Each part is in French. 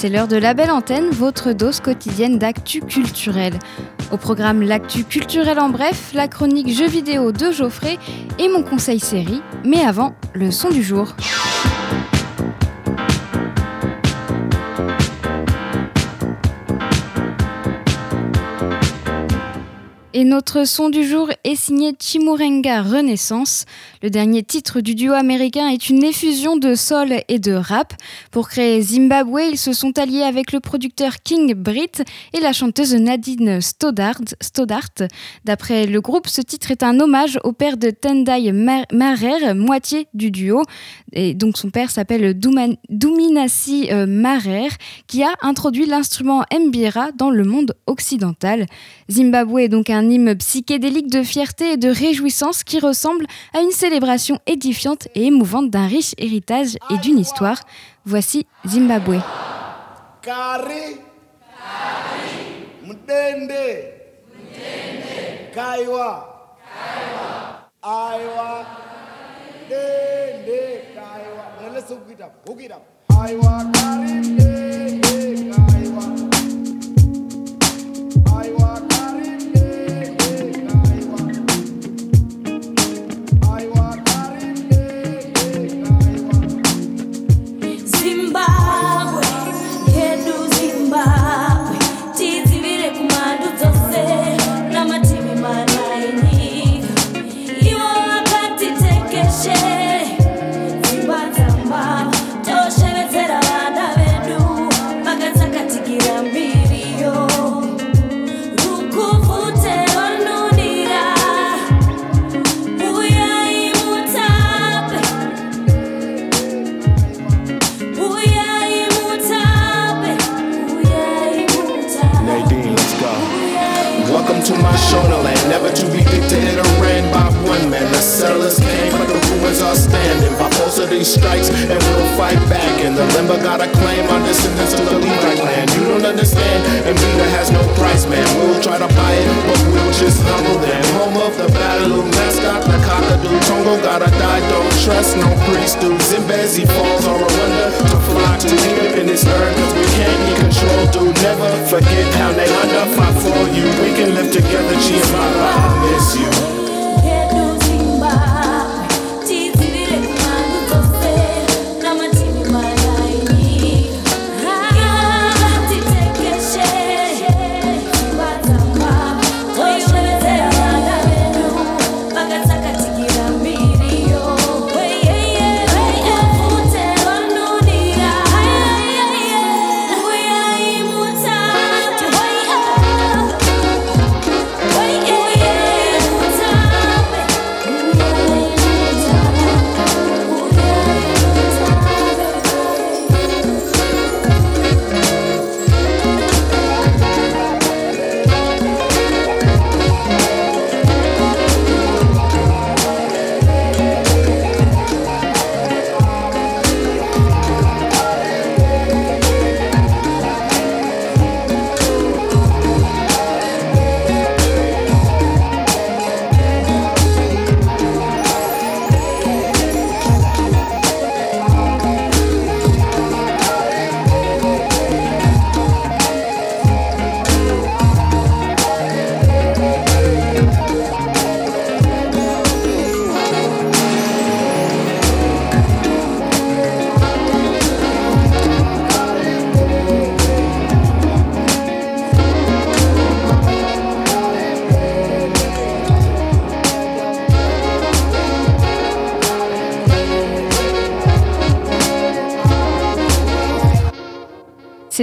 C'est l'heure de la belle antenne, votre dose quotidienne d'actu culturel. Au programme L'actu culturel en bref, la chronique jeux vidéo de Geoffrey et mon conseil série. Mais avant, le son du jour. Et notre son du jour est signé Chimurenga Renaissance. Le dernier titre du duo américain est une effusion de soul et de rap. Pour créer Zimbabwe, ils se sont alliés avec le producteur King Britt et la chanteuse Nadine Stoddart. D'après le groupe, ce titre est un hommage au père de Tendai Marer, moitié du duo. Et donc son père s'appelle Duminasi euh, Marer, qui a introduit l'instrument mbira dans le monde occidental. Zimbabwe est donc un hymne psychédélique de fierté et de réjouissance qui ressemble à une célébration édifiante et émouvante d'un riche héritage et d'une histoire. Voici Zimbabwe. Kari. Kaiwa. Kari.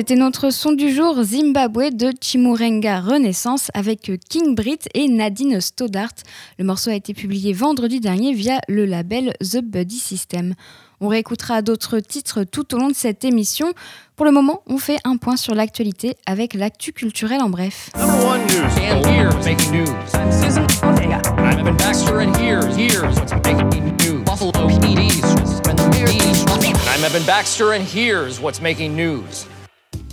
C'était notre son du jour Zimbabwe de Chimurenga Renaissance avec King Britt et Nadine Stoddart. Le morceau a été publié vendredi dernier via le label The Buddy System. On réécoutera d'autres titres tout au long de cette émission. Pour le moment, on fait un point sur l'actualité avec l'actu culturel en bref. Number one news. And here's making news. I'm Evan Baxter, and here's what's making news.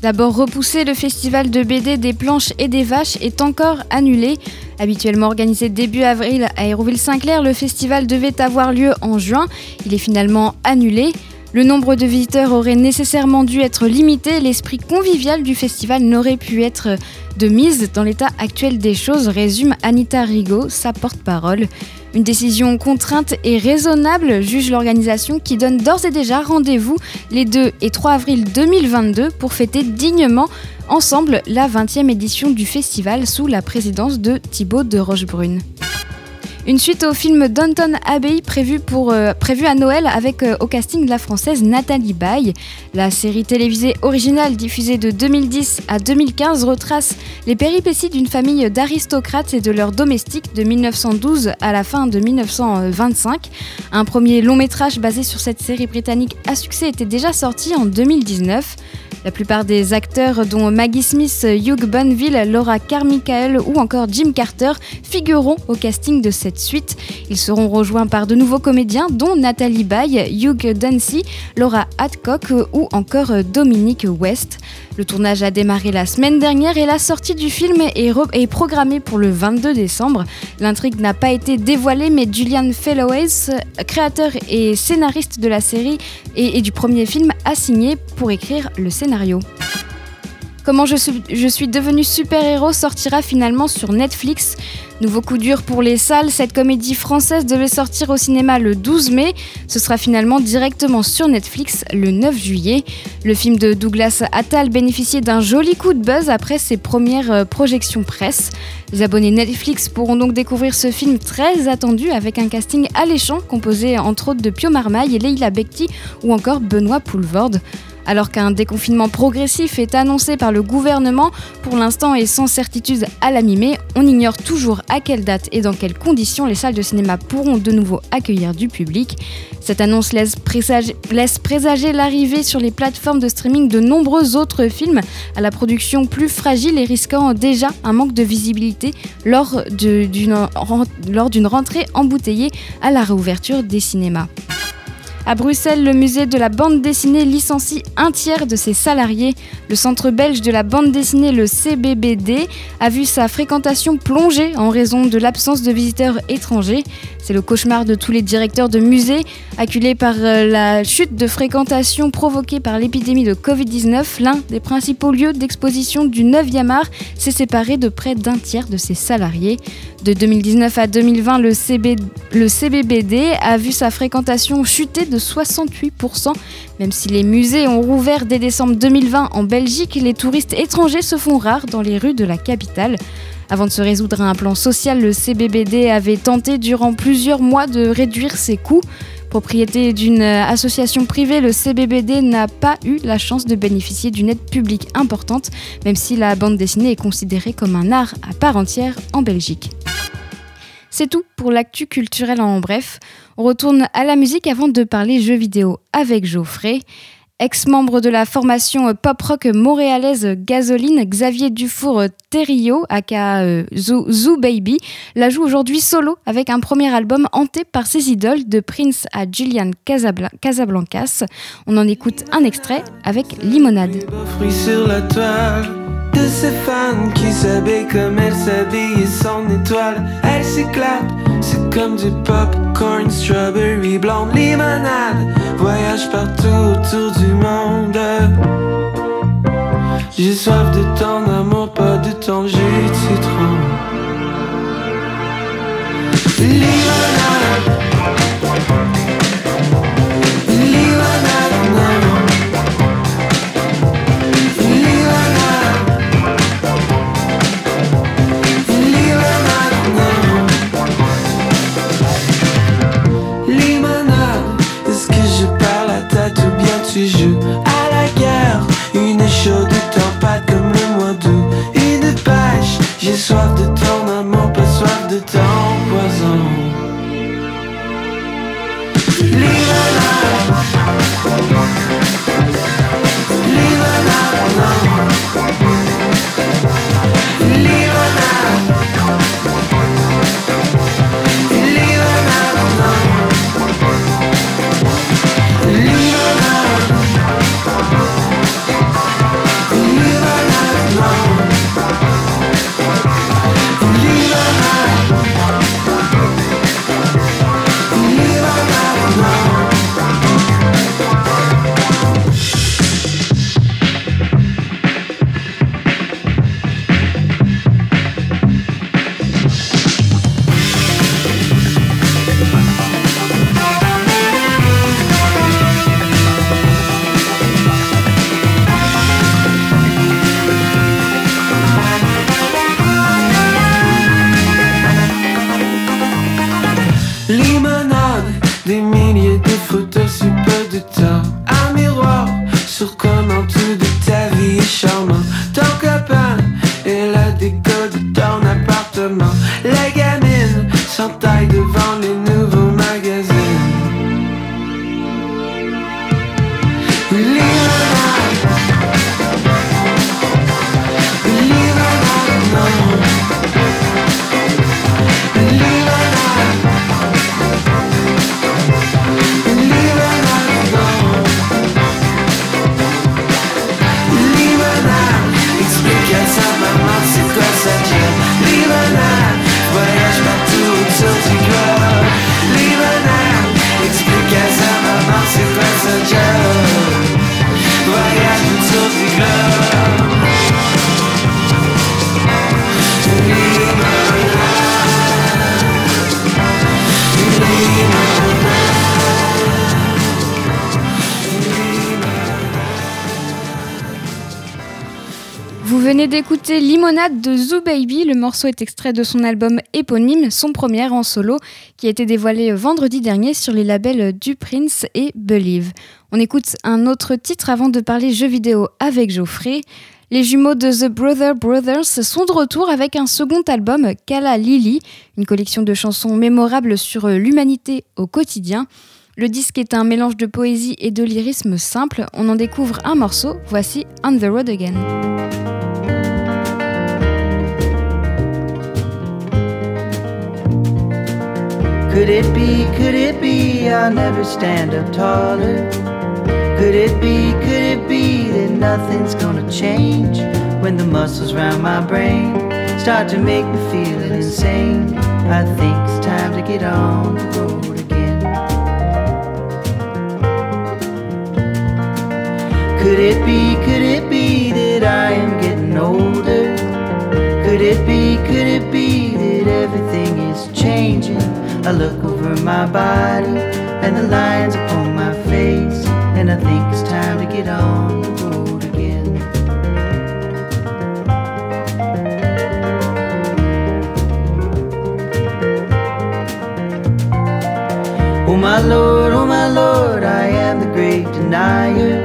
D'abord repoussé, le festival de BD des planches et des vaches est encore annulé. Habituellement organisé début avril à Hérouville-Saint-Clair, le festival devait avoir lieu en juin. Il est finalement annulé. Le nombre de visiteurs aurait nécessairement dû être limité. L'esprit convivial du festival n'aurait pu être de mise dans l'état actuel des choses, résume Anita Rigaud, sa porte-parole. Une décision contrainte et raisonnable, juge l'organisation qui donne d'ores et déjà rendez-vous les 2 et 3 avril 2022 pour fêter dignement ensemble la 20e édition du festival sous la présidence de Thibaut de Rochebrune. Une suite au film Downton Abbey prévu, pour, euh, prévu à Noël avec euh, au casting la française Nathalie Baye. La série télévisée originale diffusée de 2010 à 2015 retrace les péripéties d'une famille d'aristocrates et de leurs domestiques de 1912 à la fin de 1925. Un premier long métrage basé sur cette série britannique à succès était déjà sorti en 2019. La plupart des acteurs, dont Maggie Smith, Hugh Bonneville, Laura Carmichael ou encore Jim Carter, figureront au casting de cette suite. Ils seront rejoints par de nouveaux comédiens, dont Nathalie Baye, Hugh Dancy, Laura Hadcock ou encore Dominique West. Le tournage a démarré la semaine dernière et la sortie du film est, programmée pour le 22 décembre. L'intrigue n'a pas été dévoilée, mais Julian Fellowes, créateur et scénariste de la série et, et du premier film, a signé pour écrire le scénario. Comment je suis, je suis devenu super-héros sortira finalement sur Netflix. Nouveau coup dur pour les salles, cette comédie française devait sortir au cinéma le 12 mai. Ce sera finalement directement sur Netflix le 9 juillet. Le film de Douglas Attal bénéficiait d'un joli coup de buzz après ses premières euh, projections presse. Les abonnés Netflix pourront donc découvrir ce film très attendu avec un casting alléchant composé entre autres de Pio Marmaille et Leila Bekti ou encore Benoît Poulvorde. Alors qu'un déconfinement progressif est annoncé par le gouvernement, pour l'instant et sans certitude à la mi-mai, on ignore toujours à quelle date et dans quelles conditions les salles de cinéma pourront de nouveau accueillir du public. Cette annonce laisse présager, laisse présager l'arrivée sur les plateformes de streaming de nombreux autres films à la production plus fragile et risquant déjà un manque de visibilité lors d'une rentrée embouteillée à la réouverture des cinémas. À Bruxelles, le musée de la bande dessinée licencie un tiers de ses salariés. Le centre belge de la bande dessinée, le CBBD, a vu sa fréquentation plonger en raison de l'absence de visiteurs étrangers. C'est le cauchemar de tous les directeurs de musées, acculés par euh, la chute de fréquentation provoquée par l'épidémie de Covid-19. L'un des principaux lieux d'exposition du 9e art s'est séparé de près d'un tiers de ses salariés. De 2019 à 2020, le, CB le CBBD a vu sa fréquentation chuter de 68%. Même si les musées ont rouvert dès décembre 2020 en Belgique, les touristes étrangers se font rares dans les rues de la capitale. Avant de se résoudre à un plan social, le CBBD avait tenté durant plusieurs mois de réduire ses coûts. Propriété d'une euh, association privée, le CBBD n'a pas eu la chance de bénéficier d'une aide publique importante, même si la bande dessinée est considérée comme un art à part entière en Belgique. C'est tout pour l'actu culturel en bref. On retourne à la musique avant de parler jeux vidéo avec Geoffrey. Ex-membre de la formation pop-rock montréalaise Gasoline, Xavier Dufour Terrio, aka euh, Zoo, Baby, la joue aujourd'hui solo avec un premier album hanté par ses idoles de Prince à Julian Casabla- Casablancas. On en écoute un extrait avec limonade. J'ai soif de ton amour, pas de ton jus de citron. De Zoo Baby. Le morceau est extrait de son album éponyme, son premier en solo, qui a été dévoilé vendredi dernier sur les labels du Prince et Believe. On écoute un autre titre avant de parler jeux vidéo avec Geoffrey. Les jumeaux de The Brother Brothers sont de retour avec un second album, Kala Lily, une collection de chansons mémorables sur l'humanité au quotidien. Le disque est un mélange de poésie et de lyrisme simple. On en découvre un morceau. Voici On the Road Again. Could it be, could it be, I'll never stand up taller? Could it be, could it be that nothing's gonna change when the muscles round my brain start to make me feel insane? I think it's time to get on the road again. Could it be, could it be I look over my body and the lines upon my face, and I think it's time to get on the road again. Oh my Lord, oh my Lord, I am the great denier.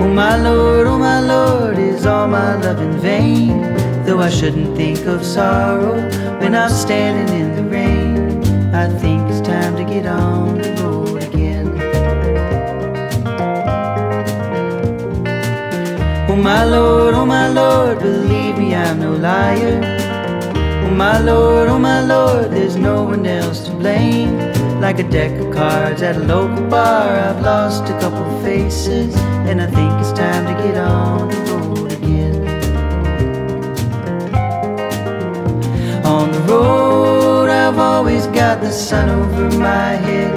Oh my Lord, oh my Lord, is all my love in vain? Though I shouldn't think of sorrow when I'm standing in the I think it's time to get on the road again. Oh my Lord, oh my Lord, believe me, I'm no liar. Oh my Lord, oh my Lord, there's no one else to blame. Like a deck of cards at a local bar, I've lost a couple faces, and I think it's time to get on the road again. On the road, always got the sun over my head,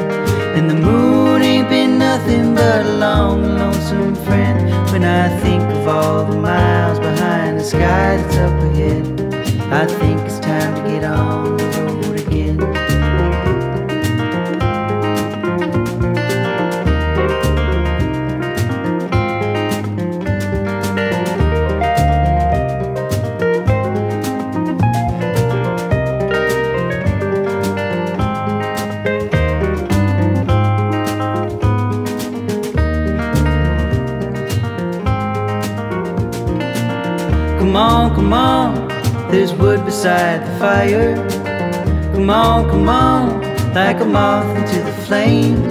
and the moon ain't been nothing but a long, lonesome friend. When I think of all the miles behind the sky that's up ahead, I think it's time to get on come on, there's wood beside the fire. Come on, come on, like a moth into the flame.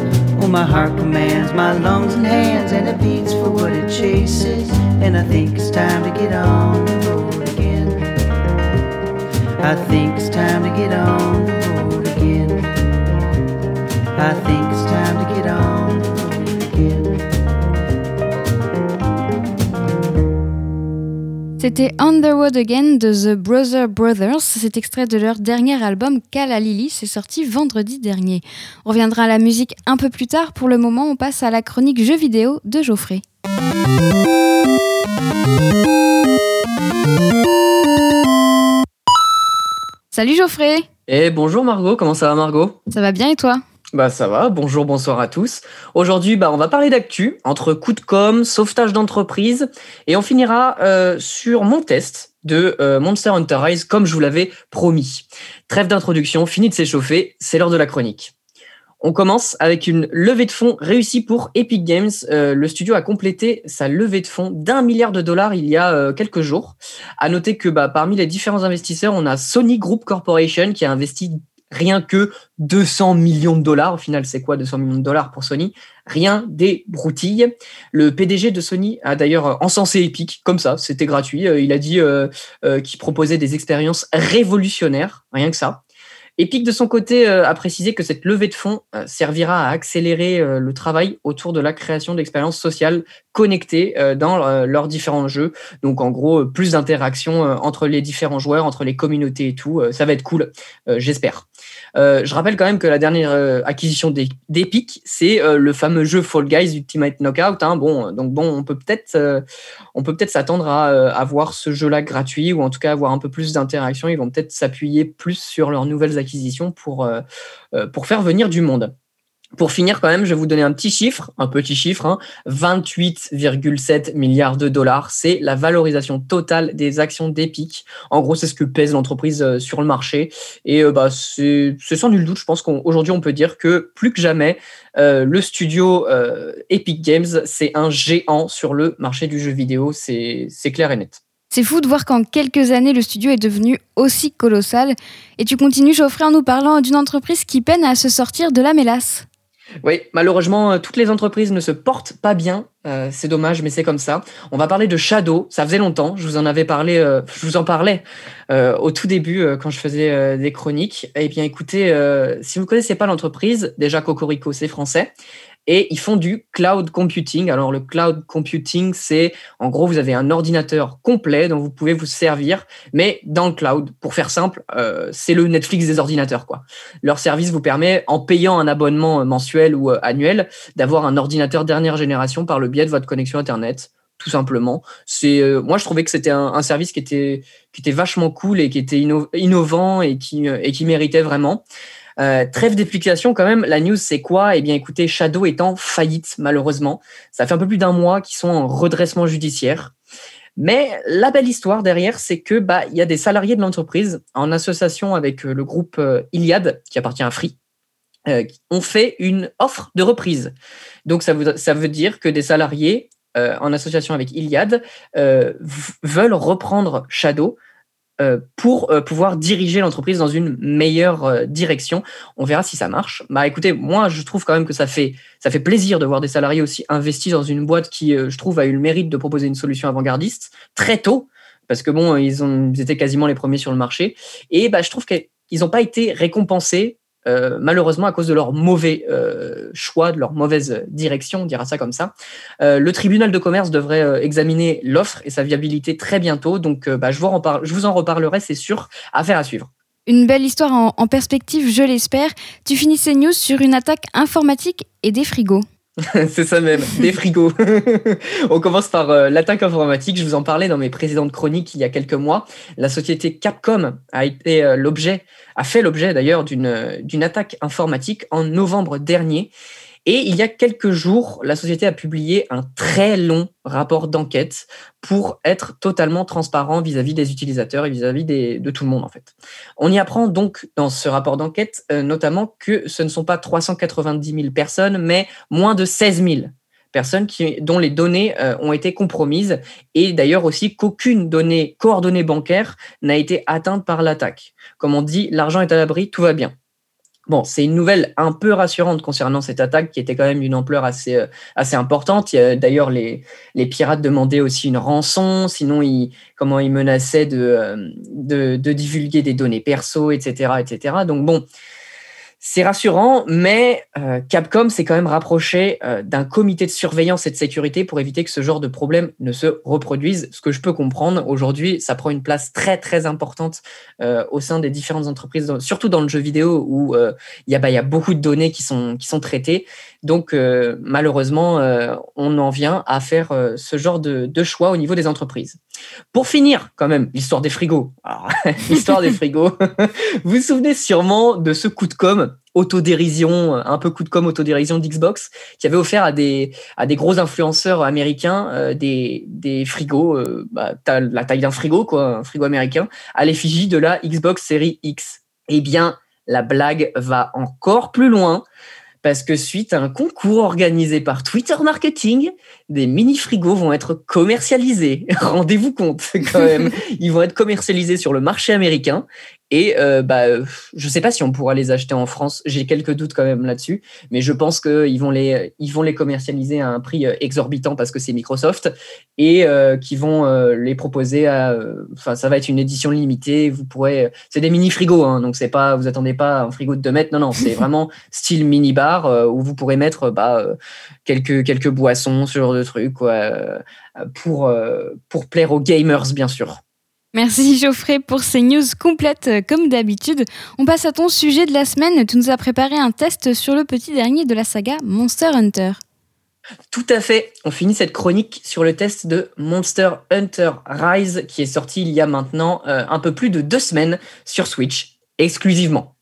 Oh, my heart commands my lungs and hands, and it beats for what it chases. And I think it's time to get on the road again. I think it's time to get on the road again. I think C'était On the Road Again de The Brother Brothers. C'est extrait de leur dernier album Kala Lily. C'est sorti vendredi dernier. On reviendra à la musique un peu plus tard. Pour le moment, on passe à la chronique jeux vidéo de Geoffrey. Salut Geoffrey Et bonjour Margot, comment ça va Margot? Ça va bien et toi? Bah ça va, bonjour, bonsoir à tous. Aujourd'hui, bah, on va parler d'actu, entre coup de com, sauvetage d'entreprise, et on finira euh, sur mon test de euh, Monster Hunter Rise, comme je vous l'avais promis. Trêve d'introduction, fini de s'échauffer, c'est l'heure de la chronique. On commence avec une levée de fonds réussie pour Epic Games. Euh, le studio a complété sa levée de fonds d'un milliard de dollars il y a quelques jours. À noter que bah, parmi les différents investisseurs, on a Sony Group Corporation qui a investi rien que 200 millions de dollars. Au final, c'est quoi 200 millions de dollars pour Sony? Rien des broutilles. Le PDG de Sony a d'ailleurs encensé Epic, comme ça, c'était gratuit. Euh, Il a dit euh, euh, qu'il proposait des expériences révolutionnaires, rien que ça. Epic, de son côté, a précisé que cette levée de fonds servira à accélérer le travail autour de la création d'expériences sociales connectées dans leurs différents jeux. Donc, en gros, plus d'interaction euh, entre les différents joueurs, entre les communautés et tout. Ça va être cool, j'espère. Euh, je rappelle quand même que la dernière euh, acquisition d'E- d'Epic, c'est euh, le fameux jeu Fall Guys Ultimate Knockout. hein. Bon, donc bon, on peut peut-être, on peut peut-être s'attendre à euh, avoir ce jeu-là gratuit ou en tout cas avoir un peu plus d'interaction. Ils vont peut-être s'appuyer plus sur leurs nouvelles acquisitions pour faire venir du monde. Pour finir, quand même, je vais vous donner un petit chiffre, un petit chiffre, hein, 28,7 milliards de dollars. C'est la valorisation totale des actions d'Epic. En gros, c'est ce que pèse l'entreprise euh, sur le marché. Et euh, bah, c'est sans nul doute, je pense qu'aujourd'hui, on peut dire que plus que jamais, euh, le studio Epic Games, c'est un géant sur le marché du jeu vidéo. C'est clair et net. C'est fou de voir qu'en quelques années, le studio est devenu aussi colossal. Et tu continues, Geoffrey, en nous parlant d'une entreprise qui peine à se sortir de la mélasse. Oui, malheureusement, euh, toutes les entreprises ne se portent pas bien. Euh, c'est dommage, mais c'est comme ça. On va parler de Shadow. Ça faisait longtemps. Je vous en avais parlé. euh, je vous en parlais au tout début quand je faisais des chroniques. Eh bien, écoutez, si vous connaissez pas l'entreprise, déjà Cocorico, c'est français. Et ils font du cloud computing. Alors, le cloud computing, c'est en gros, vous avez un ordinateur complet dont vous pouvez vous servir, mais dans le cloud. Pour faire simple, euh, c'est le Netflix des ordinateurs, quoi. Leur service vous permet, en payant un abonnement mensuel ou euh, annuel, d'avoir un ordinateur dernière génération par le biais de votre connexion Internet, tout simplement. C'est, euh, moi, je trouvais que c'était un, service qui était, qui était vachement cool et qui était inno- innovant et qui, euh, et qui méritait vraiment. Euh, trêve d'explication quand même, la news c'est quoi? Eh bien écoutez, Shadow est en faillite malheureusement. Ça fait un peu plus d'un mois qu'ils sont en redressement judiciaire. Mais la belle histoire derrière, c'est que bah y a des salariés de l'entreprise en association avec euh, le groupe euh, Iliad qui appartient à Free, euh, ont fait une offre de reprise. Donc ça veut, dire que des salariés en association avec Iliad veulent reprendre Shadow pour euh, pouvoir diriger l'entreprise dans une meilleure euh, direction. On verra si ça marche. Bah écoutez, moi je trouve quand même que ça fait ça fait plaisir de voir des salariés aussi investis dans une boîte qui, euh, je trouve, a eu le mérite de proposer une solution avant-gardiste très tôt, parce que bon, ils ont ils étaient quasiment les premiers sur le marché. Et bah je trouve qu'ils n'ont pas été récompensés. Euh, malheureusement à cause de leur mauvais euh, choix, de leur mauvaise direction, on dira ça comme ça. Euh, le tribunal de commerce devrait examiner l'offre et sa viabilité très bientôt. Donc, bah, je, vous en parle- je vous en reparlerai, c'est sûr. Affaire à suivre. Une belle histoire en, en perspective, je l'espère. Tu finis ces news sur une attaque informatique et des frigos. c'est ça même, des frigos. On commence par euh, l'attaque informatique. Je vous en parlais dans mes précédentes chroniques il y a quelques mois. La société Capcom a été euh, l'objet, a fait l'objet d'ailleurs d'une euh, d'une attaque informatique en novembre dernier. Et il y a quelques jours, la société a publié un très long rapport d'enquête pour être totalement transparent vis-à-vis des utilisateurs et vis-à-vis de tout le monde en fait. On y apprend donc dans ce rapport d'enquête euh, notamment que ce ne sont pas 390 000 personnes, mais moins de 16 000 personnes dont les données euh, ont été compromises et d'ailleurs aussi qu'aucune donnée coordonnée bancaire n'a été atteinte par l'attaque. Comme on dit, l'argent est à l'abri, tout va bien. Bon, c'est une nouvelle un peu rassurante concernant cette attaque qui était quand même d'une ampleur assez, euh, assez importante. D'ailleurs, les, les pirates demandaient aussi une rançon, sinon ils, comment ils menaçaient de, euh, de, de divulguer des données perso, etc., etc. Donc bon, c'est rassurant, mais euh, Capcom s'est quand même rapproché euh, d'un comité de surveillance et de sécurité pour éviter que ce genre de problème ne se reproduise. Ce que je peux comprendre, aujourd'hui, ça prend une place très très importante euh, au sein des différentes entreprises, surtout dans le jeu vidéo où il y, a, bah, il y a beaucoup de données qui sont, traitées. Donc malheureusement, on en vient à faire ce genre de, choix au niveau des entreprises. Pour finir, quand même, l'histoire des frigos. L'histoire des frigos. vous vous souvenez sûrement de ce coup de com autodérision, un peu coup de com autodérision d'Xbox, qui avait offert à des, à des gros influenceurs américains euh, des, des frigos, euh, bah, la taille d'un frigo, quoi, un frigo américain, à l'effigie de la Xbox Series X. Eh bien, la blague va encore plus loin parce que suite à un concours organisé par Twitter Marketing, des mini frigos vont être commercialisés. Rendez-vous compte quand même. Ils vont être commercialisés sur le marché américain et euh, bah, je sais pas si on pourra les acheter en France. J'ai quelques doutes quand même là-dessus, mais je pense qu'ils vont les, ils vont les commercialiser à un prix euh, exorbitant parce que c'est Microsoft et euh, qui vont euh, les proposer à. euh, Enfin, ça va être une édition limitée. Vous pourrez. C'est des mini frigos, hein, donc c'est pas. Vous attendez pas un frigo de 2 mètres. Non, non, c'est vraiment style mini bar euh, où vous pourrez mettre bah, quelques quelques boissons, ce genre de trucs, quoi, pour euh, pour plaire aux gamers, bien sûr. Merci Geoffrey pour ces news complètes euh, comme d'habitude. On passe à ton sujet de la semaine. Tu nous as préparé un test sur le petit dernier de la saga Monster Hunter. Tout à fait. On finit cette chronique sur le test de Monster Hunter Rise qui est sorti il y a maintenant euh, un peu plus de deux semaines sur Switch exclusivement.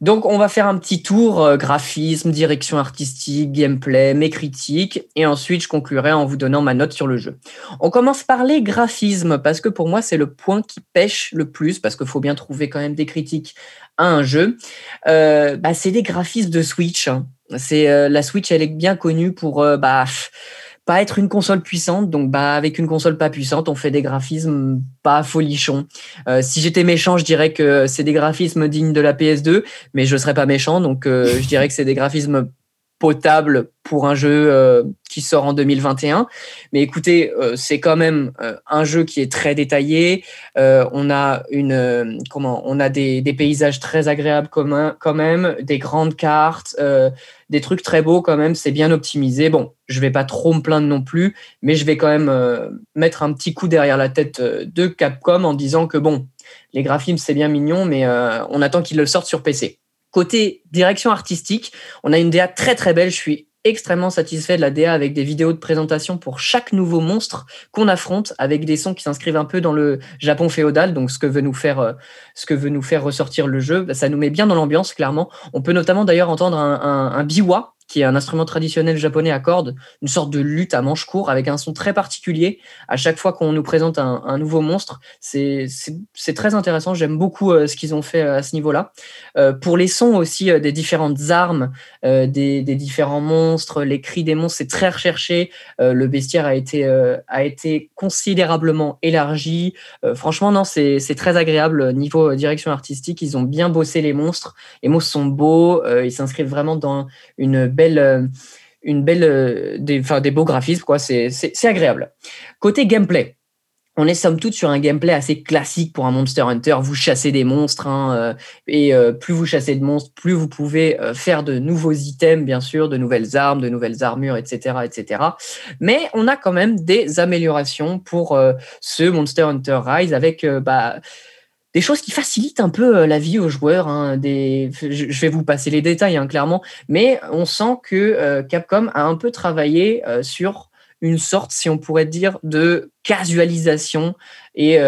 Donc on va faire un petit tour euh, graphisme, direction artistique, gameplay, mes critiques et ensuite je conclurai en vous donnant ma note sur le jeu. On commence par les graphismes parce que pour moi c'est le point qui pêche le plus parce qu'il faut bien trouver quand même des critiques à un jeu. Euh, bah, c'est des graphismes de Switch. hein. C'est euh, la Switch, elle est bien connue pour bah pas être une console puissante. Donc bah avec une console pas puissante, on fait des graphismes pas folichons. Euh, si j'étais méchant, je dirais que c'est des graphismes dignes de la PS2, mais je serais pas méchant, donc euh, je dirais que c'est des graphismes potables pour un jeu euh, qui sort en 2021. Mais écoutez, euh, c'est quand même euh, un jeu qui est très détaillé. On a des, paysages très agréables quand même, des grandes cartes, des trucs très beaux quand même. C'est bien optimisé. Bon, je vais pas trop me plaindre non plus, mais je vais quand même mettre un petit coup derrière la tête de Capcom en disant que bon, les graphismes c'est bien mignon, mais on attend qu'ils le sortent sur PC. Côté direction artistique, on a une DA très très belle. Je suis extrêmement satisfait de la DA avec des vidéos de présentation pour chaque nouveau monstre qu'on affronte avec des sons qui s'inscrivent un peu dans le Japon féodal donc ce que veut nous faire euh, ce que veut nous faire ressortir le jeu Bah, ça nous met bien dans l'ambiance clairement on peut notamment d'ailleurs entendre un, biwa qui est un instrument traditionnel japonais à cordes, une sorte de lutte à manche court avec un son très particulier. À chaque fois qu'on nous présente un, nouveau monstre, c'est très intéressant. J'aime beaucoup euh, ce qu'ils ont fait euh, à ce niveau-là. Euh, pour les sons aussi des différentes armes, des, différents monstres, les cris des monstres, c'est très recherché. Le bestiaire a été, considérablement élargi. Franchement, non, c'est très agréable. Niveau direction artistique, ils ont bien bossé les monstres. Les monstres sont beaux, ils s'inscrivent vraiment dans une belle. Euh, une belle euh, des, enfin, des beaux graphismes quoi c'est agréable côté gameplay on est somme toute sur un gameplay assez classique pour un Monster Hunter. Vous chassez des monstres, hein, euh, et plus vous chassez de monstres, plus vous pouvez faire de nouveaux items, bien sûr, de nouvelles armes, de nouvelles armures, etc., etc. Mais on a quand même des améliorations pour ce Monster Hunter Rise avec bah, des choses qui facilitent un peu euh, la vie aux joueurs. hein, je, vais vous passer les détails, hein, clairement, mais on sent que euh, Capcom a un peu travaillé euh, sur une sorte, si on pourrait dire, de casualisation et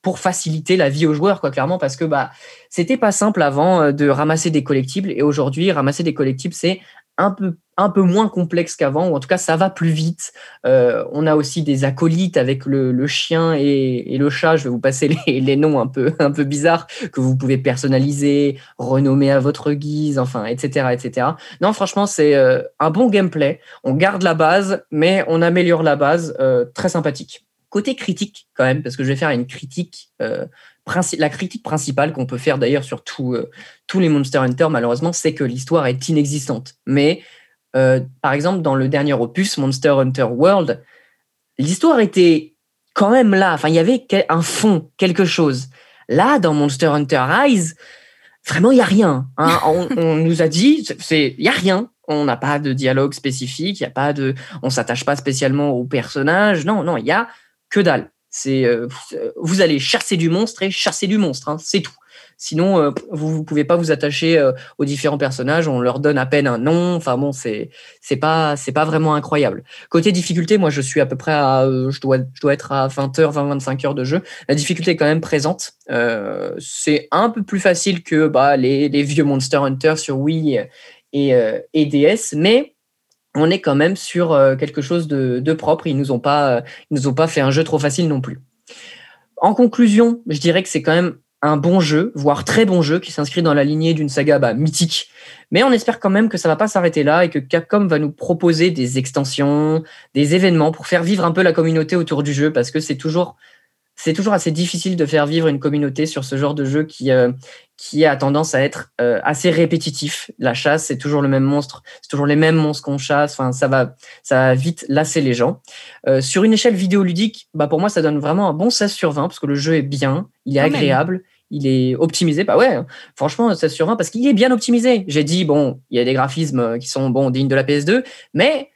pour faciliter la vie aux joueurs, quoi, clairement, parce que bah c'était pas simple avant de ramasser des collectibles et aujourd'hui ramasser des collectibles c'est un peu un peu moins complexe qu'avant ou en tout cas ça va plus vite. Euh, on a aussi des acolytes avec le, le chien et, et le chat. Je vais vous passer les, les noms un peu un peu bizarres que vous pouvez personnaliser, renommer à votre guise, enfin etc etc. Non franchement c'est euh, un bon gameplay. On garde la base mais on améliore la base. euh, très sympathique. Côté critique quand même parce que je vais faire une critique la critique principale qu'on peut faire d'ailleurs sur euh, tous les Monster Hunter, malheureusement, c'est que l'histoire est inexistante. Mais, euh, par exemple, dans le dernier opus, Monster Hunter World, l'histoire était quand même là. Enfin, il y avait un fond, quelque chose. Là, dans Monster Hunter Rise, vraiment, il n'y a rien. hein. on, nous a dit, il n'y a rien. On n'a pas de dialogue spécifique, il y a pas de, on s'attache pas spécialement au personnage. Non, non, il y a que dalle. C'est, euh, vous allez chasser du monstre et chasser du monstre, hein, c'est tout. Sinon, euh, vous ne pouvez pas vous attacher euh, aux différents personnages. On leur donne à peine un nom. Enfin bon, c'est c'est pas c'est pas vraiment incroyable. Côté difficulté, moi je suis à peu près à euh, je dois je dois être à 20 heures, 20 25 heures de jeu. La difficulté est quand même présente. Euh, c'est un peu plus facile que bah, les, les vieux Monster Hunter sur Wii et, euh, et DS, mais on est quand même sur euh, quelque chose de, propre. Ils nous ont pas, euh, ils nous ont pas fait un jeu trop facile non plus. En conclusion, je dirais que c'est quand même un bon jeu, voire très bon jeu, qui s'inscrit dans la lignée d'une saga bah, mythique. Mais on espère quand même que ça va pas s'arrêter là et que Capcom va nous proposer des extensions, des événements pour faire vivre un peu la communauté autour du jeu, parce que c'est toujours c'est toujours assez difficile de faire vivre une communauté sur ce genre de jeu qui, euh, qui a tendance à être euh, assez répétitif. La chasse, c'est toujours le même monstre, c'est toujours les mêmes monstres qu'on chasse. Enfin, ça va, ça va vite lasser les gens. Euh, sur une échelle vidéoludique, bah pour moi, ça donne vraiment un bon 16 sur 20 parce que le jeu est bien, il est Quand même. agréable. Il est optimisé, bah ouais, franchement, 16 sur 20 parce qu'il est bien optimisé. J'ai dit, bon, il y a des graphismes qui sont bon, dignes de la PS2, mais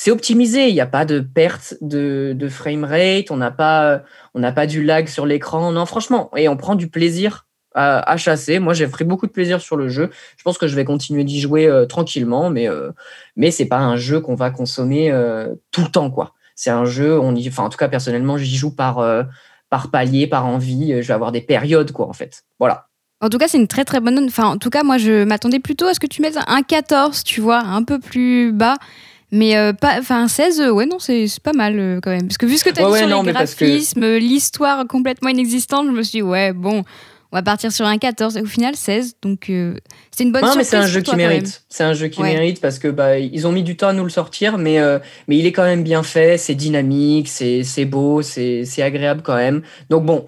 c'est optimisé. Il n'y a pas de perte de, frame rate, on n'a pas, on n'a pas du lag sur l'écran. Non, franchement, et on prend du plaisir à, chasser. Moi, j'ai pris beaucoup de plaisir sur le jeu. Je pense que je vais continuer d'y jouer euh, tranquillement, mais euh, mais c'est pas un jeu qu'on va consommer euh, tout le temps, quoi. C'est un jeu, on y, enfin, en tout cas, personnellement, j'y joue par euh, par palier, par envie. Je vais avoir des périodes, quoi, en fait. Voilà. En tout cas, c'est une très très bonne. Enfin, en tout cas, moi, je m'attendais plutôt à ce que tu mettes un 14, tu vois, un peu plus bas. Mais euh, pas, enfin, 16, euh, ouais, non, c'est pas mal euh, quand même. Parce que vu ce que tu as Ouais, dit ouais, sur non, les mais parce que- graphismes, euh, l'histoire complètement inexistante, je me suis dit, ouais, bon, on va partir sur un 14. Et au final, 16. Donc, euh, c'est une bonne Non, mais surprise. c'est un jeu toi, qui mérite. C'est un jeu qui Ouais. mérite parce que bah ils ont mis du temps à nous le sortir, mais euh, mais il est quand même bien fait, c'est dynamique, c'est beau, c'est agréable quand même. Donc bon,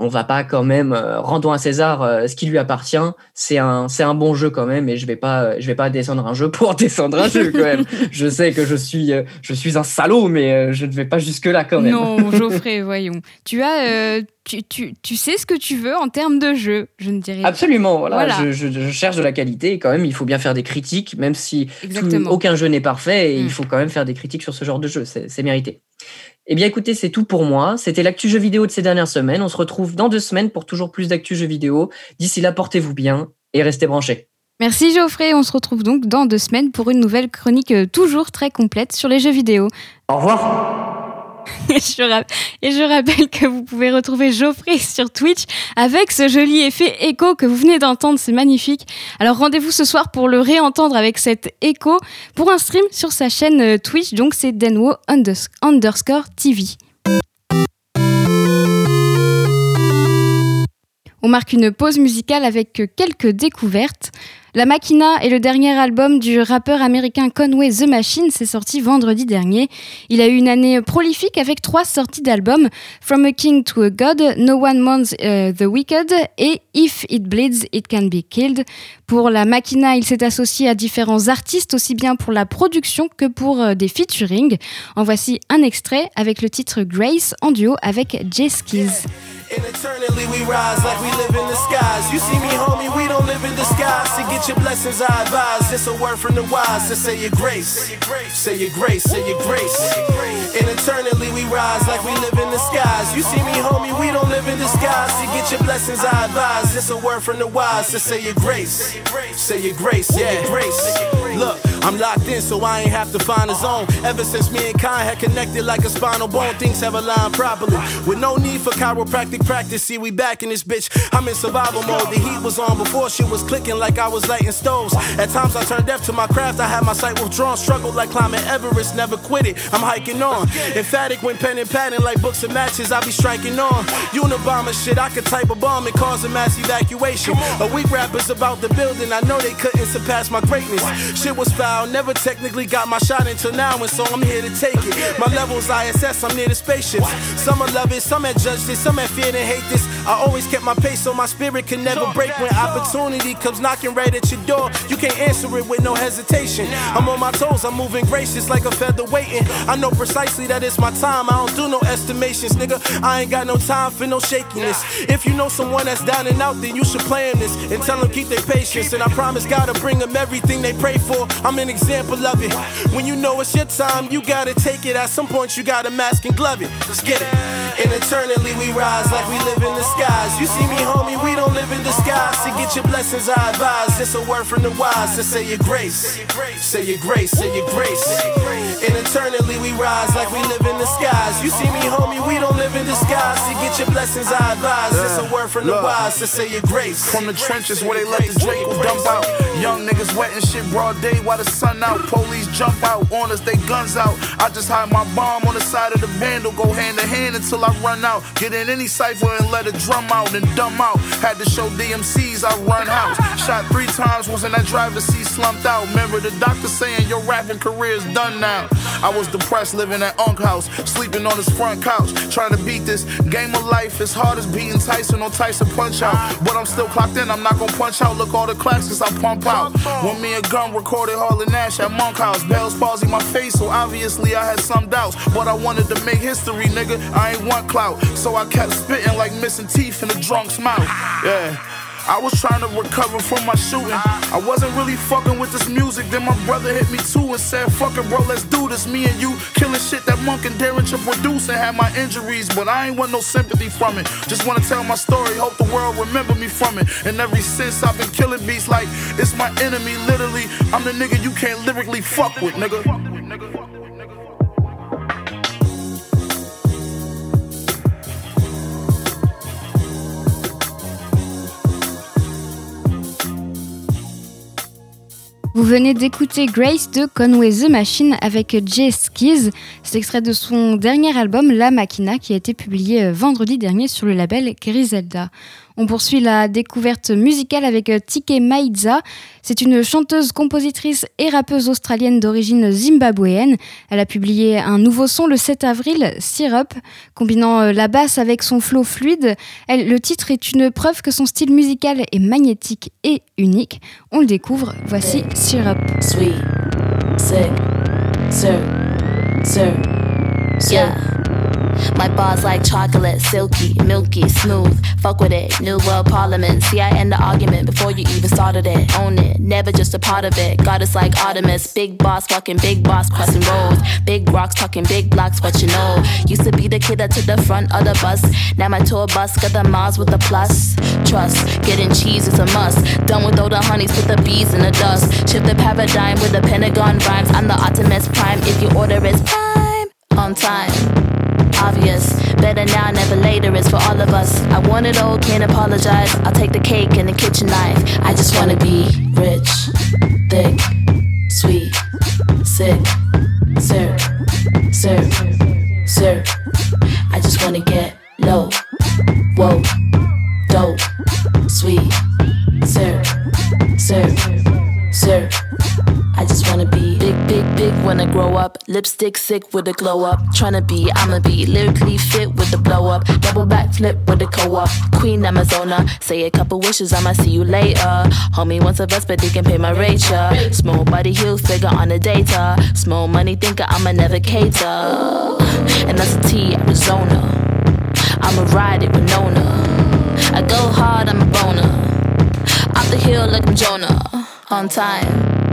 on va pas quand même euh, rendons à César euh, ce qui lui appartient. C'est un c'est un bon jeu quand même, et je vais pas je vais pas descendre un jeu pour descendre un jeu quand même. je sais que je suis euh, je suis un salaud, mais euh, je ne vais pas jusque là quand même. Non, Geoffrey, voyons. Tu as, euh, tu, tu, tu sais ce que tu veux en termes de jeu, je ne dirais pas. Absolument, voilà. Voilà. Je, je- je cherche de la qualité et quand même, il faut bien faire des critiques, même si tout- aucun jeu n'est parfait, et il faut quand même faire des critiques sur ce genre de jeu, c'est mérité. Eh bien écoutez, c'est tout pour moi. C'était l'actu jeu vidéo de ces dernières semaines. On se retrouve dans deux semaines pour toujours plus d'actu jeux vidéo. D'ici là, portez-vous bien et restez branchés. Merci Geoffrey, on se retrouve donc dans deux semaines pour une nouvelle chronique euh, toujours très complète sur les jeux vidéo. Au revoir Et je, rappelle que vous pouvez retrouver Geoffrey sur Twitch avec ce joli effet écho que vous venez d'entendre, c'est magnifique. Alors rendez-vous ce soir pour le réentendre avec cet écho pour un stream sur sa chaîne euh, Twitch, donc c'est Denwo unders- underscore TV. On marque une pause musicale avec quelques découvertes. La Machina est le dernier album du rappeur américain Conway The Machine, c'est sorti vendredi dernier. Il a eu une année prolifique avec trois sorties d'albums From a King to a God, No One Mourns euh, the Wicked et If It Bleeds, It Can Be Killed. Pour la Machina, il s'est associé à différents artistes, aussi bien pour la production que pour euh, des featuring. En voici un extrait avec le titre Grace en duo avec Jay Skills. And eternally we rise like we live in the skies. You see me, homie, we don't live in disguise. To get your blessings, I advise. It's a word from the wise to say your grace. Say your grace, say your grace. And eternally we rise like we live in the skies. You see me, homie, we don't live in disguise. To get your blessings, I advise. It's a word from the wise to say your grace. Say your grace, say your grace. Look, I'm locked in, so I ain't have to find a zone. Ever since me and Kai had connected like a spinal bone, things have aligned properly. With no need for chiropractic practice, see, we back in this bitch. I'm in survival mode. The heat was on before shit was clicking like I was lighting stoves. At times I turned deaf to my craft, I had my sight withdrawn. Struggled like climbing Everest, never quit it. I'm hiking on. Emphatic when pen and padding like books and matches, I be striking on. Unabomber shit, I could type a bomb and cause a mass evacuation. A weak rapper's about the building, I know they couldn't surpass my greatness. Shit was foul, never technically got my shot until now, and so I'm here to take it. My levels ISS, I'm near the spaceships. Some will love it, some have judged it, some have feared and hate this. I always kept my pace so my spirit can never break when opportunity comes knocking right at your door. You can't answer it with no hesitation. I'm on my toes, I'm moving gracious like a feather waiting. I know precisely that it's my time, I don't do no estimations, nigga. I ain't got no time for no shakiness. If you know someone that's down and out, then you should play this and tell them keep their patience. And I promise God to bring them everything they pray for. I'm an example of it. When you know it's your time, you gotta take it. At some point, you gotta mask and glove it. Let's get it. And eternally we rise like we live in the skies. You see me, homie, we don't live in disguise. To get your blessings, I advise. It's a word from the wise to say your grace. Say your grace, say your grace. And eternally we rise like we live in the skies. You see me, homie, we don't live in disguise. To get your blessings, I advise. It's a word from the wise to say your grace. From the trenches where they let the Draco dump out. Young niggas wetting shit broad day while the sun out. Police jump out on us, they guns out. I just hide my bomb on the side of the vandal, go hand to hand until I run out. Get in any cipher and let a drum out and dumb out. Had to show DMCs I run house. Shot three times, was in that driver's seat slumped out. Remember the doctor saying your rapping career is done now. I was depressed living at Unk House, sleeping on his front couch, trying to beat this game of life as hard as beating Tyson on Tyson Punch Out. But I'm still clocked in, I'm not gonna punch out. Look all the classics I pump out. When me and Gun recorded Harlan Nash at Monk House, Bell's palsy my face, so obviously I had some doubts. But I wanted to make history, nigga. I ain't want clout, so I kept spitting like missing teeth in a drunk's mouth. Yeah. I was trying to recover from my shooting. I wasn't really fucking with this music. Then my brother hit me too and said, Fuck it, bro, let's do this. Me and you killing shit that Monk and Darren to produce and had my injuries. But I ain't want no sympathy from it. Just wanna tell my story, hope the world remember me from it. And ever since I've been killing beats like it's my enemy, literally. I'm the nigga you can't lyrically fuck with, nigga. Vous venez d'écouter Grace de Conway the Machine avec Jay Skiz. C'est extrait de son dernier album La Machina qui a été publié euh, vendredi dernier sur le label Griselda. On poursuit la découverte musicale avec euh, Tike Maidza. C'est une chanteuse, compositrice et rappeuse australienne d'origine zimbabwéenne. Elle a publié un nouveau son le 7 avril, Syrup, combinant euh, la basse avec son flow fluide. Elle- le titre est une preuve que son style musical est magnétique et unique. On le découvre, voici Syrup. Sweet, sick, sir, sir, yeah. My bars like chocolate, silky, milky, smooth. Fuck with it, new world parliament. See, I end the argument before you even started it. Own it, never just a part of it. Goddess like Artemis, big boss, fucking big boss, crossing roads. Big rocks, talking big blocks, what you know. Used to be the kid that took the front of the bus. Now my tour bus got the miles with the plus. Trust, getting cheese is a must. Done with all the honeys, put the bees in the dust. Shift the paradigm with the Pentagon rhymes. I'm the Optimus Prime if you order it's prime. On time obvious. Better now, never later is for all of us. I want it all, can't apologize. I'll take the cake and the kitchen knife. I just wanna be rich, thick, sweet, sick, sir, sir, sir. I just wanna get low, whoa, dope, when I grow up. Lipstick sick with a glow up. Tryna be, I'ma be lyrically fit with the blow up. Double back flip with the co op. Queen Amazona. Say a couple wishes, I'ma see you later. Homie wants a vest, but they can pay my rate, yeah. Small body heel figure on the data. Small money thinker, I'ma never cater. And that's a T, Arizona. I'ma ride it with Nona. I go hard, I'm a boner. Off the hill like I'm Jonah. On time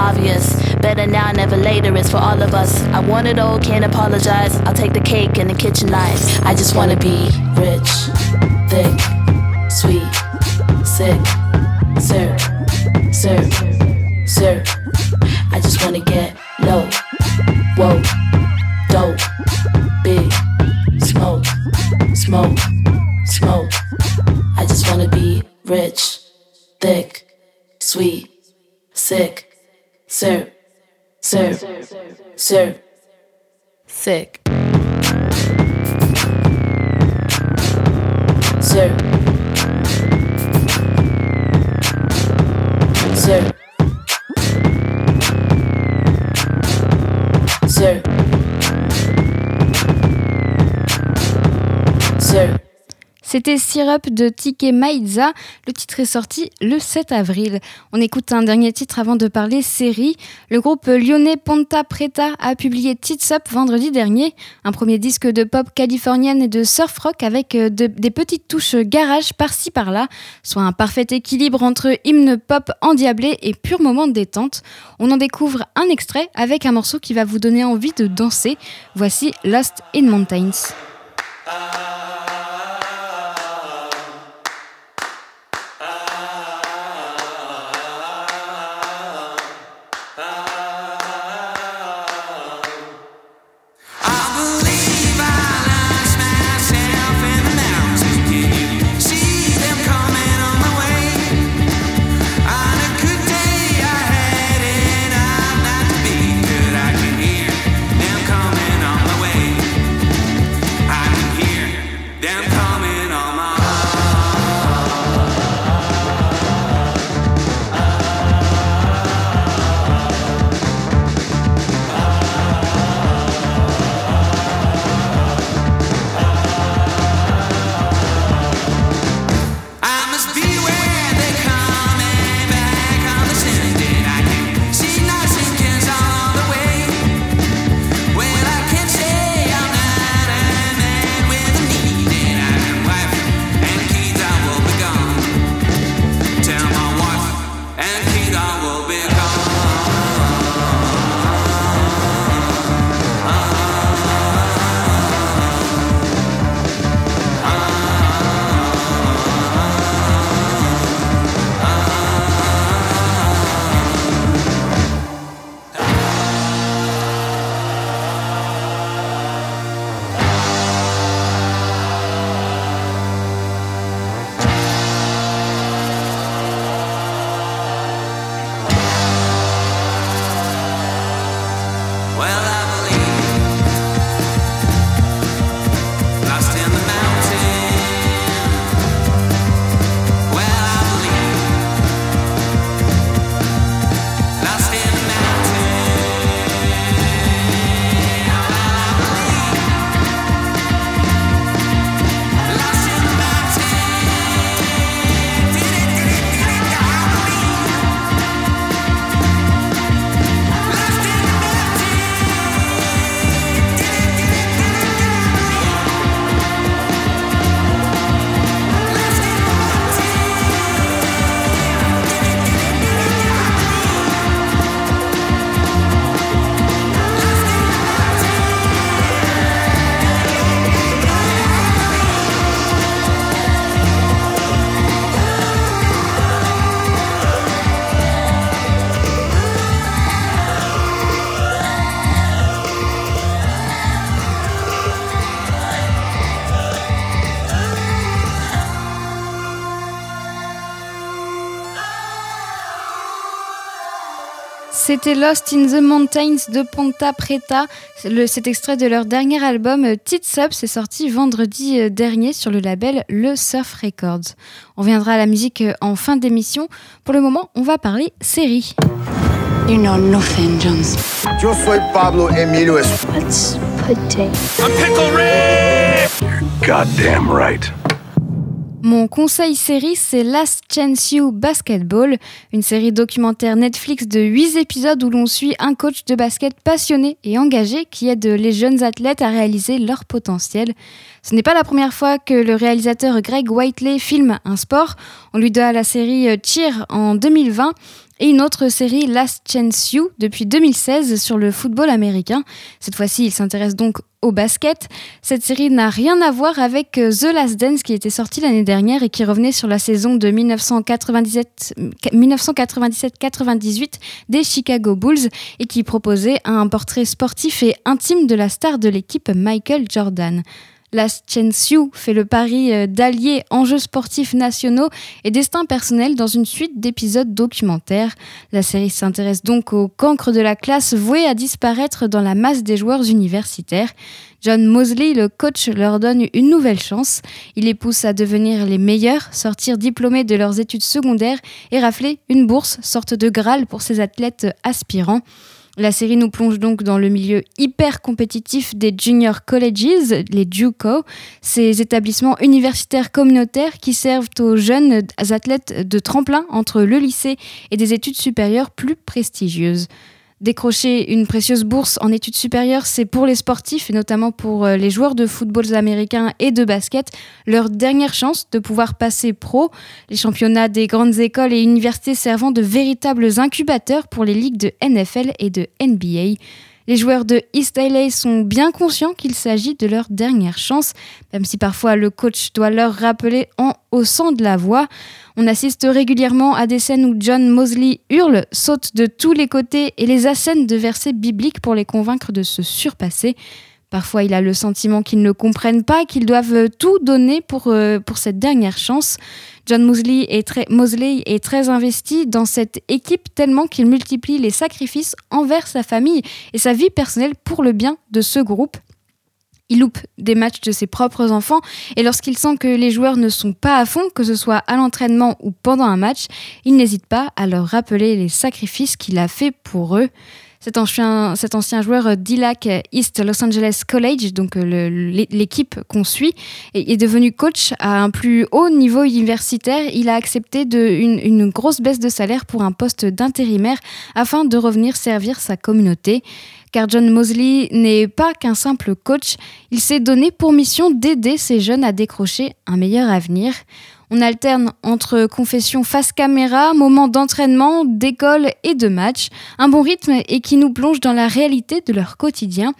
obvious. Better now, never later is for all of us. I want it all, can't apologize. I'll take the cake and the kitchen knife. I just wanna be rich, thick, sweet, sick, sir, sir, sir. I just wanna get low, whoa, dope, big, smoke, smoke, smoke. I just wanna be rich, thick, sweet, sick. Sir, sir, sir, sick. Sir, C'était Syrup de Tike Maïza. Le titre est sorti le 7 avril. On écoute un dernier titre avant de parler série. Le groupe lyonnais Ponta Preta a publié Tits Up vendredi dernier, un premier disque de pop californienne et de surf rock avec euh, de- des petites touches garage par-ci par-là, soit un parfait équilibre entre hymne pop endiablé et pur moment de détente. On en découvre un extrait avec un morceau qui va vous donner envie de danser. Voici Lost in Mountains. C'était Lost in the Mountains de Ponta Preta. Le, cet extrait de leur dernier album euh, Tits Up c'est sorti vendredi euh, dernier sur le label Le Surf Records. On reviendra à la musique euh, en fin d'émission. Pour le moment, on va parler série. You know nothing, Jones. Yo soy Pablo Emilio Let's Pickle! You're goddamn right. Mon conseil série, c'est Last Chance You Basketball, une série documentaire Netflix de 8 épisodes où l'on suit un coach de basket passionné et engagé qui aide les jeunes athlètes à réaliser leur potentiel. Ce n'est pas la première fois que le réalisateur Greg Whiteley filme un sport. On lui doit la série Cheer en 2020 et une autre série Last Chance You depuis 2016 sur le football américain. Cette fois-ci, il s'intéresse donc au basket. Cette série n'a rien à voir avec euh, The Last Dance qui était sorti l'année dernière et qui revenait sur la saison de 1997 1997-98 des Chicago Bulls et qui proposait un portrait sportif et intime de la star de l'équipe Michael Jordan. Chance You fait le pari euh, d'allier enjeux sportifs nationaux et destin personnel dans une suite d'épisodes documentaires. La série s'intéresse donc au cancre de la classe voué à disparaître dans la masse des joueurs universitaires. John Mosley, le coach, leur donne une nouvelle chance. Il les pousse à devenir les meilleurs, sortir diplômés de leurs études secondaires et rafler une bourse, sorte de Graal pour ces athlètes aspirants. La série nous plonge donc dans le milieu hyper compétitif des junior colleges, les JUCO, ces établissements universitaires communautaires qui servent aux jeunes athlètes de tremplin entre le lycée et des études supérieures plus prestigieuses. Décrocher une précieuse bourse en études supérieures, c'est pour les sportifs et notamment pour euh, les joueurs de football américains et de basket leur dernière chance de pouvoir passer pro. Les championnats des grandes écoles et universités servant de véritables incubateurs pour les ligues de NFL et de NBA. Les joueurs de East LA sont bien conscients qu'il s'agit de leur dernière chance, même si parfois le coach doit leur rappeler en haussant de la voix. On assiste régulièrement à des scènes où John Mosley hurle, saute de tous les côtés et les assène de versets bibliques pour les convaincre de se surpasser. Parfois, il a le sentiment qu'ils ne comprennent pas, qu'ils doivent tout donner pour, euh, pour cette dernière chance. John Mosley est, très, Mosley est très investi dans cette équipe tellement qu'il multiplie les sacrifices envers sa famille et sa vie personnelle pour le bien de ce groupe. Il loupe des matchs de ses propres enfants et lorsqu'il sent que les joueurs ne sont pas à fond, que ce soit à l'entraînement ou pendant un match, il n'hésite pas à leur rappeler les sacrifices qu'il a fait pour eux. Cet ancien, joueur d'ILAC East Los Angeles College, donc euh, l'équipe qu'on suit, est devenu coach à un plus haut niveau universitaire. Il a accepté une, une grosse baisse de salaire pour un poste d'intérimaire afin de revenir servir sa communauté. Car John Mosley n'est pas qu'un simple coach, il s'est donné pour mission d'aider ces jeunes à décrocher un meilleur avenir. On alterne entre confession face caméra, moments d'entraînement, d'école et de match, un bon rythme et qui nous plonge dans la réalité de leur quotidien.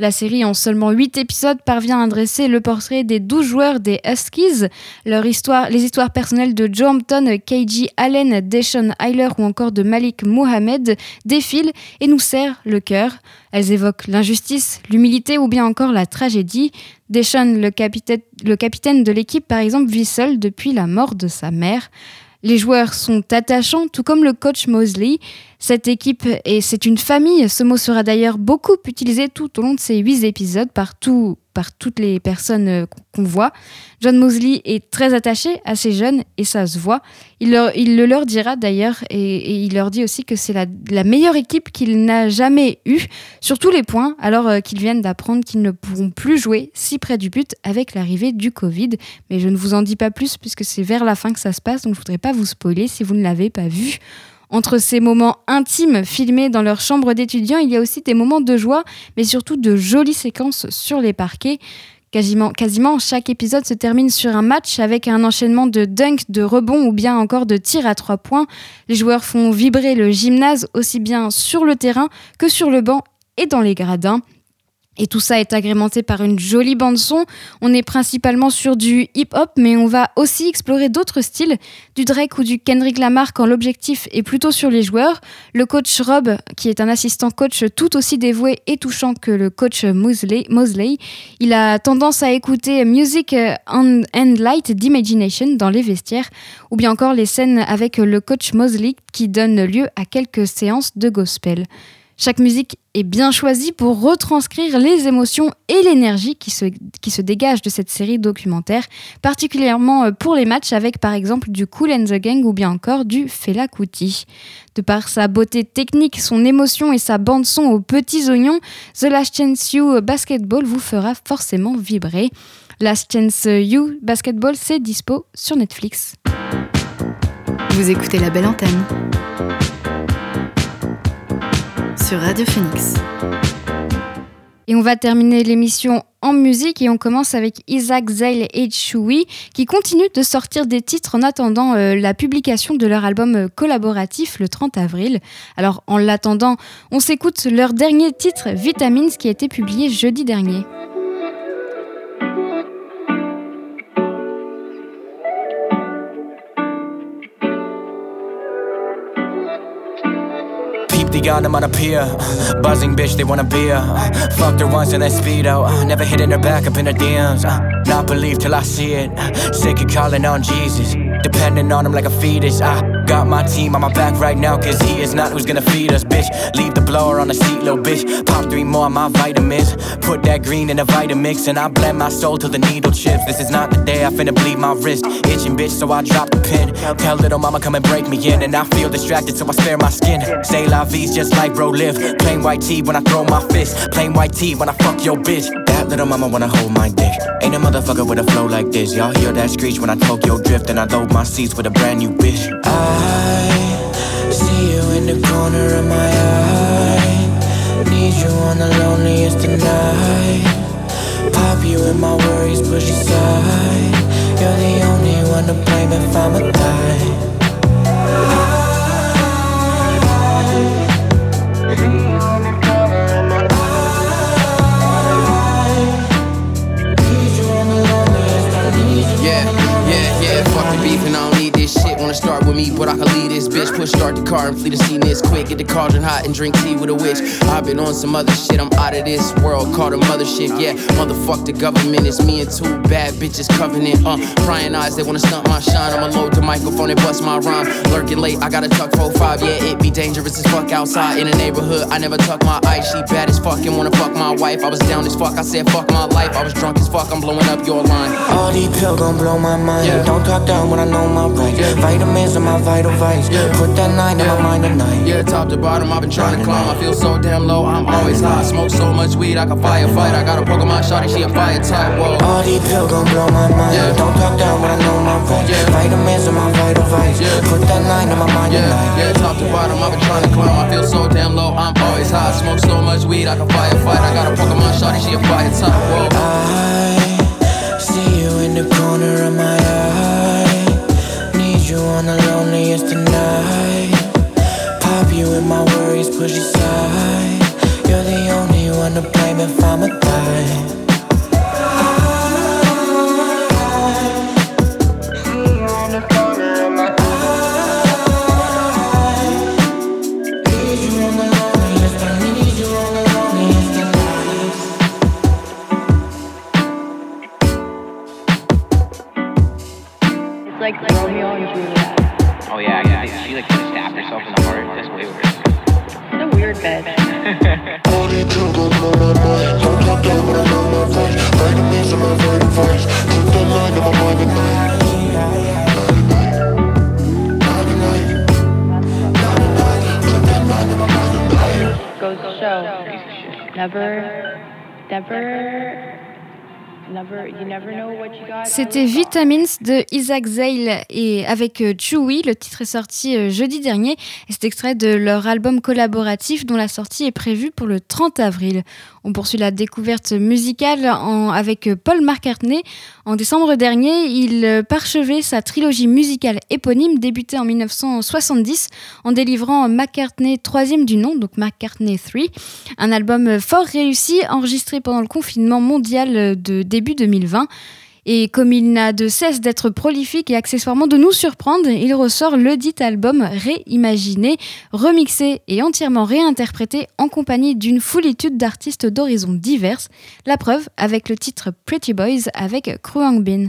La série, en seulement 8 épisodes, parvient à dresser le portrait des 12 joueurs des Huskies, les histoires personnelles de Joe Hampton, KG Allen, Deshaun Hyler ou encore de Malik Mohamed défilent et nous serrent le cœur. Elles évoquent l'injustice, l'humilité ou bien encore la tragédie. Deshaun, le capitaine de l'équipe par exemple, vit seul depuis la mort de sa mère. Les joueurs sont attachants, tout comme le coach Mosley. Cette équipe, et c'est une famille, ce mot sera d'ailleurs beaucoup utilisé tout au long de ces huit épisodes par, tout- par toutes les personnes euh, qu'on voit. John Mosley est très attaché à ces jeunes et ça se voit. Il, leur- le leur dira d'ailleurs et, et il leur dit aussi que c'est la, la meilleure équipe qu'il n'a jamais eue sur tous les points alors euh, qu'ils viennent d'apprendre qu'ils ne pourront plus jouer si près du but avec l'arrivée du Covid. Mais je ne vous en dis pas plus puisque c'est vers la fin que ça se passe donc je voudrais pas vous spoiler si vous ne l'avez pas vu. Entre ces moments intimes filmés dans leur chambre d'étudiants, il y a aussi des moments de joie, mais surtout de jolies séquences sur les parquets. Quasiment, quasiment chaque épisode se termine sur un match avec un enchaînement de dunks, de rebonds ou bien encore de tirs à trois points. Les joueurs font vibrer le gymnase aussi bien sur le terrain que sur le banc et dans les gradins. Et tout ça est agrémenté par une jolie bande son. On est principalement sur du hip-hop, mais on va aussi explorer d'autres styles, du Drake ou du Kendrick Lamar quand l'objectif est plutôt sur les joueurs. Le coach Rob, qui est un assistant coach tout aussi dévoué et touchant que le coach Mosley, il a tendance à écouter Music and Light d'Imagination dans les vestiaires, ou bien encore les scènes avec le coach Mosley qui donne lieu à quelques séances de gospel. Chaque musique est bien choisie pour retranscrire les émotions et l'énergie qui se, qui se dégagent de cette série documentaire, particulièrement euh, pour les matchs avec par exemple du Cool and the Gang ou bien encore du Fela Kuti. De par sa beauté technique, son émotion et sa bande son aux petits oignons, The Last Chance You Basketball vous fera forcément vibrer. Last Chance You Basketball, c'est dispo sur Netflix. Vous écoutez la belle antenne sur Radio Phoenix. Et on va terminer l'émission en musique et on commence avec Isaac Zale et Chewy qui continuent de sortir des titres en attendant euh, la publication de leur album euh, collaboratif le 30 avril. Alors en l'attendant, on s'écoute leur dernier titre Vitamins qui a été publié jeudi dernier. The on them on a pier. Buzzing bitch, they want a beer. Fucked her once in that speedo. Never hitting her back up in her DMs. Not believe till I see it. Sick of calling on Jesus. Depending on him like a fetus. I got my team on my back right now, cause he is not who's gonna feed us, bitch. Leave the blower on the seat, little bitch. Pop three more of my vitamins. Put that green in a Vitamix, and I blend my soul till the needle chips. This is not the day I finna bleed my wrist. Itching, bitch, so I drop the pin. Tell little mama come and break me in, and I feel distracted, so I spare my skin. Say la vie's just like bro live. Plain white tee when I throw my fist. Plain white tee when I fuck your bitch. That little mama wanna hold my dick. Ain't a motherfucker with a flow like this. Y'all hear that screech when I Tokyo drift, and I load my seats with a brand new bitch. I see you in the corner of my eye. Need you on the loneliest of night. Pop you in my worries, push aside. You're the only one to blame if I'm a die. Yeah, yeah, yeah. Fuck the beef and I don't need this shit. Wanna start with me, but I can lead this bitch. Push start the car and flee the scene this quick. Get the cauldron hot and drink tea with a witch. I've been on some other shit. I'm out of this world. Called a mothership. Yeah, motherfuck the government. It's me and two bad bitches covenant. Uh, prying eyes, they wanna stunt my shine. I'ma load the microphone and bust my rhyme. Lurking late, I got a tuck 45. Yeah, it be dangerous as fuck outside in the neighborhood. I never tuck my ice. She bad as fuck and wanna fuck my wife. I was down as fuck. I said fuck my life. I was drunk as fuck. I'm blowing up your line. All these pills gon' blow my mind. Yeah. Don't talk down when I know my rights. Vitamins are my vital vice. Yeah. Put that nine in my mind tonight. Yeah, top to bottom, I've been trying to climb. I feel so damn low, I'm always high. Smoke so much weed, I can firefight. I got a Pokemon shotty, she a fire type. Whoa. All these pills gon' blow my mind. Yeah. Don't talk down when I know my rights. Yeah. Vitamins are my vital vice. Put that nine in my mind Yeah, tonight. yeah, top to bottom, I've been trying to climb. I feel so damn low, I'm always high. Smoke so much weed, I can firefight. I got a Pokemon shot shotty, she a fire type. Whoa. I see you in the corner of my eye. You on the loneliest night. Pop you in my worries, push aside. You're the only one to blame if I'm a die. C'était Vitamins de Isaac Zale et avec euh, Chewy. Le titre est sorti euh, jeudi dernier et c'est extrait de leur album collaboratif dont la sortie est prévue pour le 30 avril. On poursuit la découverte musicale en- avec euh, Paul McCartney. En décembre dernier, il parchevait sa trilogie musicale éponyme débutée en 1970 en délivrant McCartney troisième du nom, donc McCartney 3, un album fort réussi enregistré pendant le confinement mondial de début 2020. Et comme il n'a de cesse d'être prolifique et accessoirement de nous surprendre, il ressort le dit album réimaginé, remixé et entièrement réinterprété en compagnie d'une foulitude d'artistes d'horizons divers. La preuve avec le titre Pretty Boys avec Kruang Bin.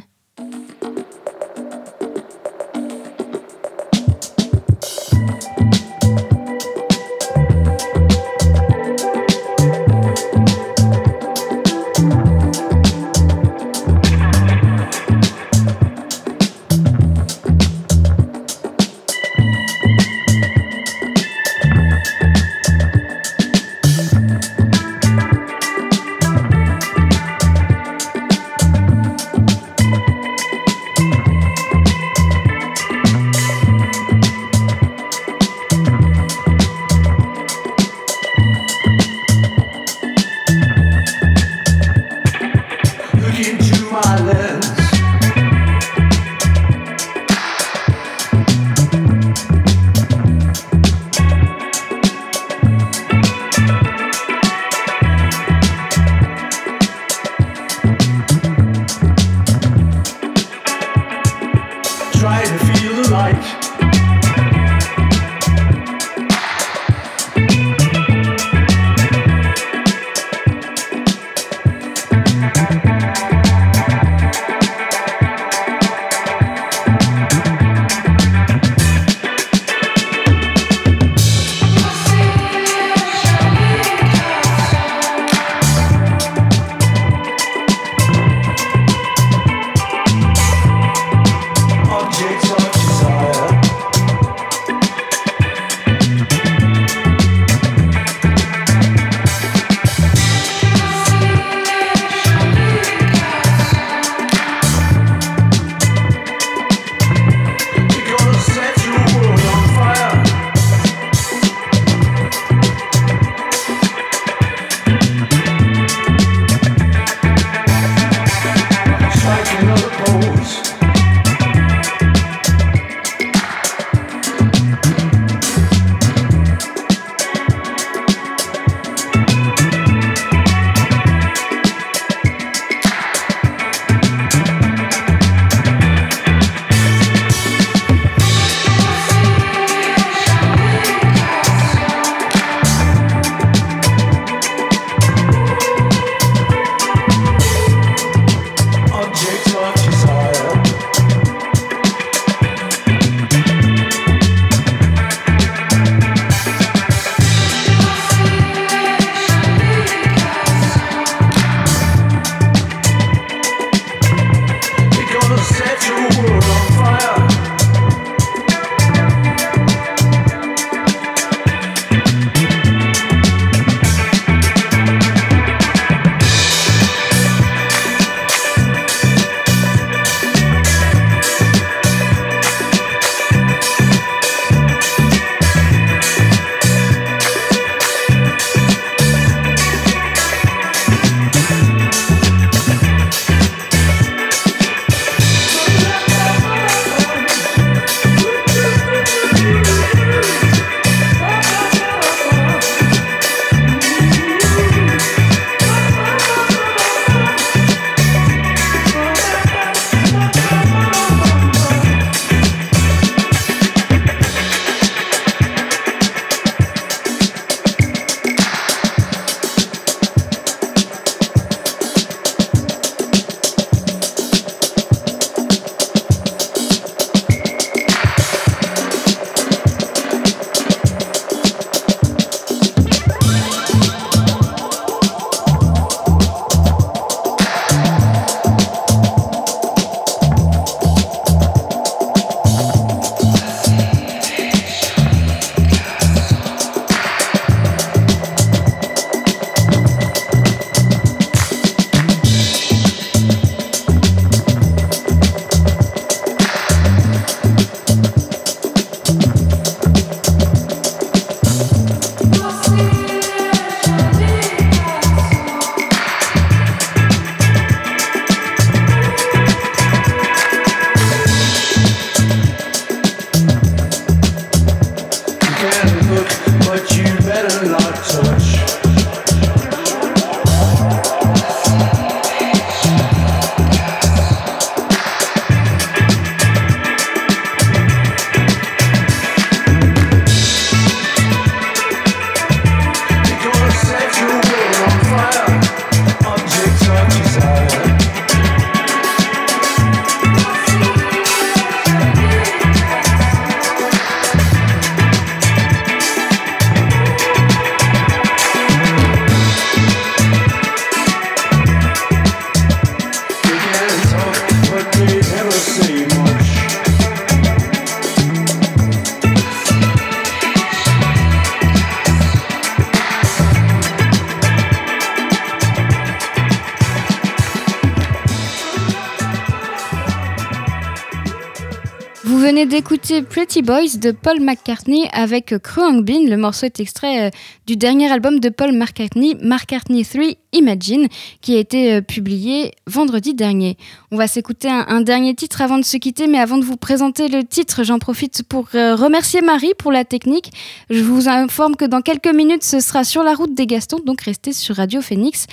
D'écouter Pretty Boys de Paul McCartney avec Kruang Bin. Le morceau est extrait euh, du dernier album de Paul McCartney, McCartney 3 Imagine, qui a été euh, publié vendredi dernier. On va s'écouter un, un dernier titre avant de se quitter, mais avant de vous présenter le titre, j'en profite pour euh, remercier Marie pour la technique. Je vous informe que dans quelques minutes, ce sera sur la route des Gastons, donc restez sur Radio Phoenix.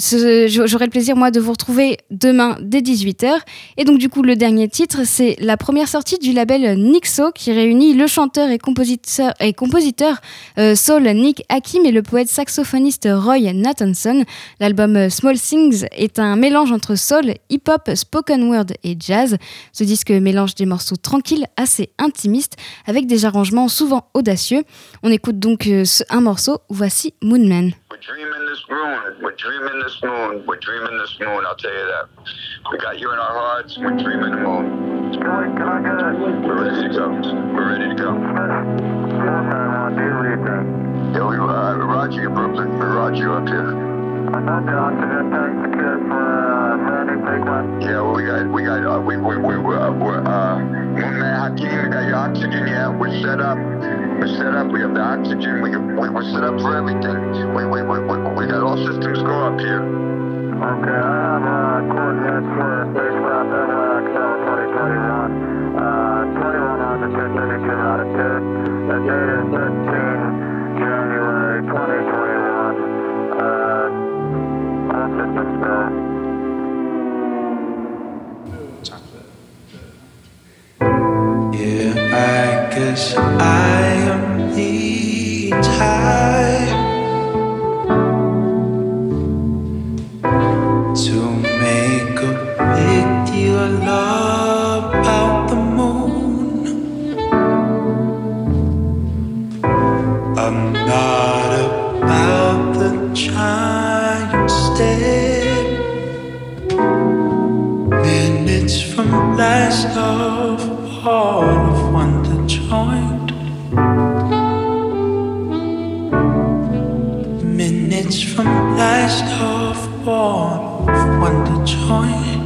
J'aurai le plaisir, moi, de vous retrouver demain dès 18h. Et donc, du coup, le dernier titre, c'est la première sortie du label Nixo, qui réunit le chanteur et compositeur, et compositeur euh, soul Nick Hakim et le poète saxophoniste Roy Nathanson. L'album euh, Small Things est un mélange entre soul, hip-hop, spoken word et jazz. Ce disque mélange des morceaux tranquilles, assez intimistes, avec des arrangements souvent audacieux. On écoute donc euh, un morceau, voici Moonman. Dreaming this moon. We're dreaming this moon. We're dreaming this moon. I'll tell you that. We got you in our hearts. We're dreaming the moon. We're ready to go. We're ready to go. Yeah, we uh, Roger you, Brooklyn. We Roger you up here. Yeah, we got, we got, uh, we, we, we, uh, uh, we got your oxygen, yeah, we're set up. We're set up, we have the oxygen, we, we, we're set up for everything. We, we, we, we, we got all systems go up here. Okay, I uh, coordinates for spacecraft NLX 2021. Uh, 21 altitude, 32 latitude. The date is 13 Cause I am the tide. Wonder.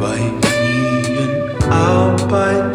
By me and out by